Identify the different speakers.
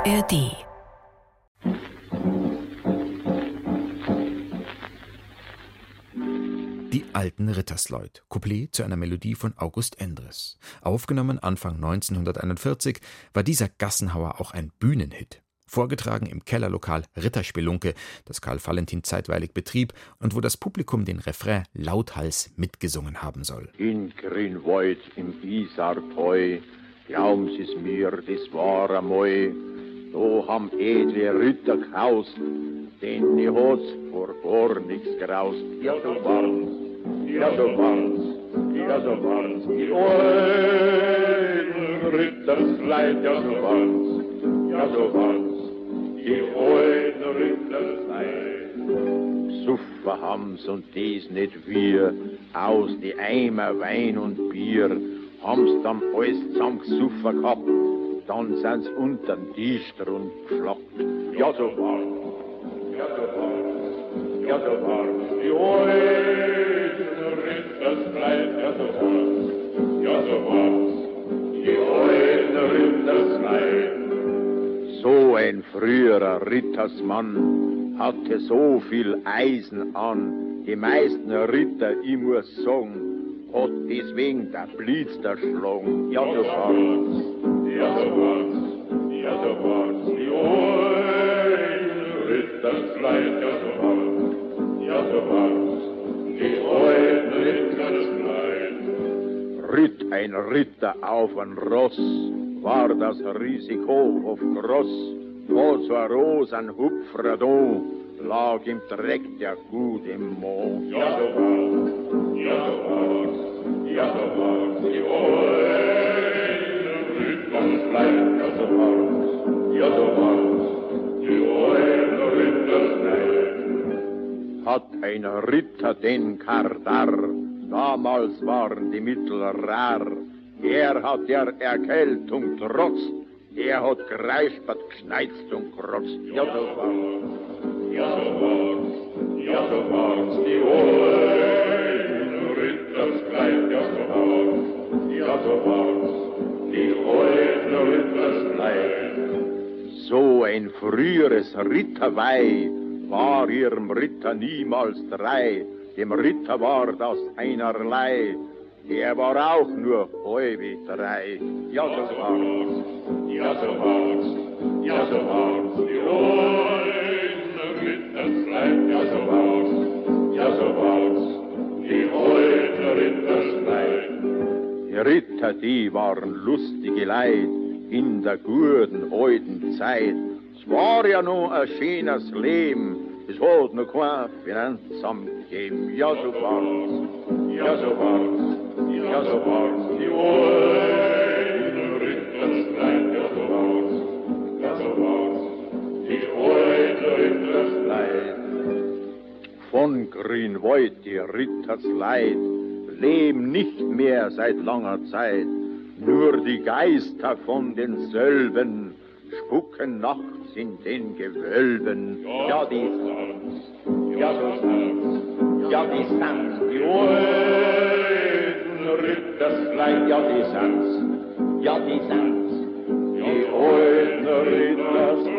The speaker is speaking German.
Speaker 1: ARD
Speaker 2: Die alten Rittersleut. Couplet zu einer Melodie von August Endres. Aufgenommen Anfang 1941 war dieser Gassenhauer auch ein Bühnenhit. Vorgetragen im Kellerlokal Ritterspelunke, das Karl Valentin zeitweilig betrieb und wo das Publikum den Refrain lauthals mitgesungen haben soll.
Speaker 3: In Grünwald im Isarteu, glauben Sie's mir, das war einmal, da haben edle Ritter gehaust, denn die hat's vor gar nichts graust. Ja, so waren's, ja, so waren's, ja, so waren's, die alten Rittersleid, ja, so waren's, ja, so waren's, die alten Rittersleid. Suffer haben's und dies nicht wir, aus die Eimer Wein und Bier, haben's dann alles zusammengesuffer gehabt, dann sind's unter den Tisch drun geflockt. Ja, so war's, ja, so war's, ja, so war's, die alten Rittersleid, ja, so war's, ja, so war's, die alten Rittersleid. So ein früherer Rittersmann hatte so viel Eisen an, die meisten Ritter, ich muss sagen, hat deswegen der Blitz erschlagen. Ja, so war's, Ritt ein Ritter auf ein Ross, war das Risiko auf groß. Wo so ein rosen Hupfrer lag im Dreck der Gut im Mond. Ja, so war's, ja, so war's, ja, so war's, die alten Hat ein Ritter den Kardar, damals waren die Mittel rar, er hat der Erkältung trotz, er hat greispert, kneizt und krotzt. Ja, so war's, ja, so war's, ja, so war's, die alten Ritterskleid, ja, so war's, ja, so war's, die alten Ritterskleid. So ein früheres Ritterweih war ihrem Ritter niemals drei, dem Ritter war das einerlei, er war auch nur halbe drei. Ja, so war's, ja, so war's, ja, so war's, die alten Rittersleid, ja, so war's, ja, so war's, die alten Rittersleid. Die Ritter, die waren lustige Leid in der guten alten Zeit. Es war ja nur ein schönes Leben, es hat noch kein Finanzamt gegeben. Ja, so war's, ja, so war's, ja, so war's, die alten Rittersleid, ja, so war's, ja, so war's, die alten Rittersleid. Von Grünwald die Rittersleid leben nicht mehr seit langer Zeit, nur die Geister von denselben spucken nachts in den Gewölben. Ja, die sind's, ja, so sind's, ja, die sind's, die alten Rittersleid, ja, die sind's, ja, die sind's, die alten Rittersleid.